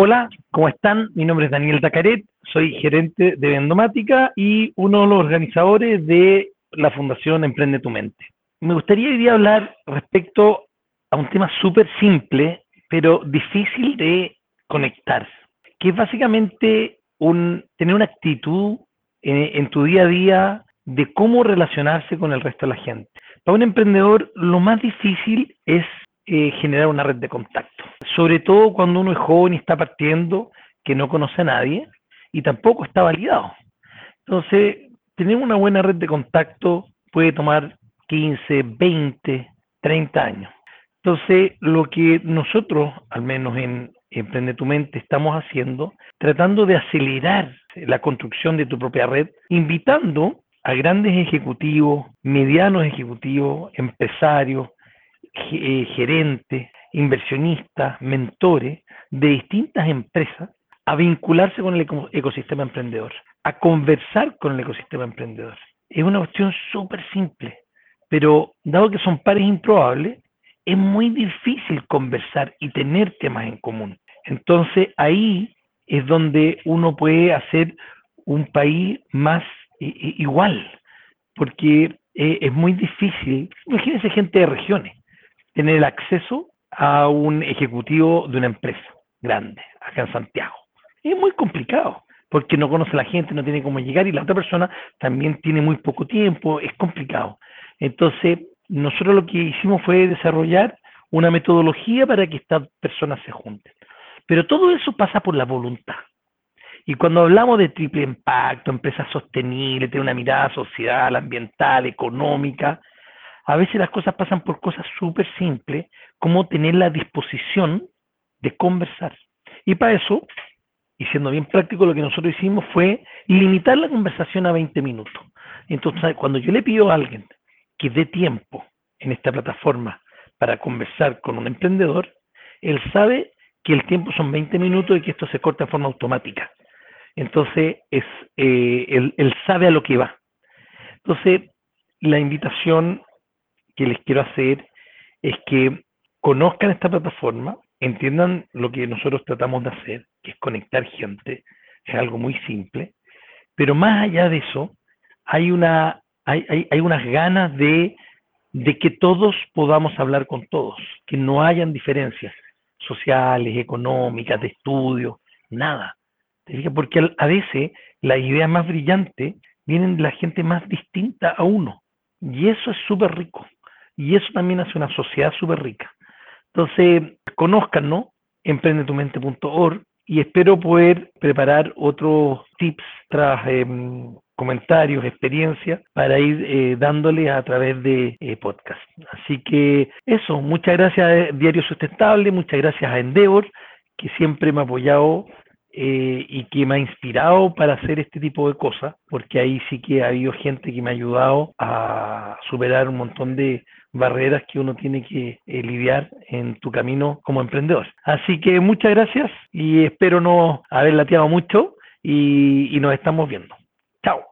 Hola, ¿cómo están? Mi nombre es Daniel Tacaret, soy gerente de Vendomática y uno de los organizadores de la Fundación Emprende tu Mente. Me gustaría hoy día hablar respecto a un tema súper simple, pero difícil de conectar, que es básicamente tener una actitud en, en tu día a día de cómo relacionarse con el resto de la gente. Para un emprendedor lo más difícil es eh, generar una red de contacto. Sobre todo cuando uno es joven y está partiendo, que no conoce a nadie y tampoco está validado. Entonces, tener una buena red de contacto puede tomar 15, 20, 30 años. Entonces, lo que nosotros, al menos en Emprende tu Mente, estamos haciendo, tratando de acelerar la construcción de tu propia red, invitando a grandes ejecutivos, medianos ejecutivos, empresarios, eh, gerentes, inversionistas, mentores de distintas empresas a vincularse con el ecosistema emprendedor, a conversar con el ecosistema emprendedor. Es una cuestión súper simple, pero dado que son pares improbables, es muy difícil conversar y tener temas en común. Entonces ahí es donde uno puede hacer un país más igual, porque eh, es muy difícil. Imagínense gente de regiones tener el acceso a un ejecutivo de una empresa grande, acá en Santiago. Es muy complicado, porque no conoce a la gente, no tiene cómo llegar y la otra persona también tiene muy poco tiempo, es complicado. Entonces, nosotros lo que hicimos fue desarrollar una metodología para que estas personas se junten. Pero todo eso pasa por la voluntad. Y cuando hablamos de triple impacto, empresas sostenibles, tener una mirada social, ambiental, económica, a veces las cosas pasan por cosas súper simples, como tener la disposición de conversar. Y para eso, y siendo bien práctico, lo que nosotros hicimos fue limitar la conversación a 20 minutos. Entonces, cuando yo le pido a alguien que dé tiempo en esta plataforma para conversar con un emprendedor, él sabe que el tiempo son 20 minutos y que esto se corta de forma automática. Entonces, es, eh, él, él sabe a lo que va. Entonces, la invitación que les quiero hacer es que conozcan esta plataforma, entiendan lo que nosotros tratamos de hacer, que es conectar gente, es algo muy simple, pero más allá de eso, hay, una, hay, hay, hay unas ganas de, de que todos podamos hablar con todos, que no hayan diferencias sociales, económicas, de estudio, nada. Porque a veces las ideas más brillantes vienen de la gente más distinta a uno. Y eso es súper rico. Y eso también hace una sociedad súper rica. Entonces, conozcan, Emprendetumente.org y espero poder preparar otros tips tras em, comentarios, experiencias para ir eh, dándole a través de eh, podcast. Así que eso, muchas gracias a Diario Sustentable, muchas gracias a Endeavor, que siempre me ha apoyado eh, y que me ha inspirado para hacer este tipo de cosas, porque ahí sí que ha habido gente que me ha ayudado a superar un montón de barreras que uno tiene que eh, lidiar en tu camino como emprendedor. Así que muchas gracias y espero no haber lateado mucho y nos estamos viendo. Chao.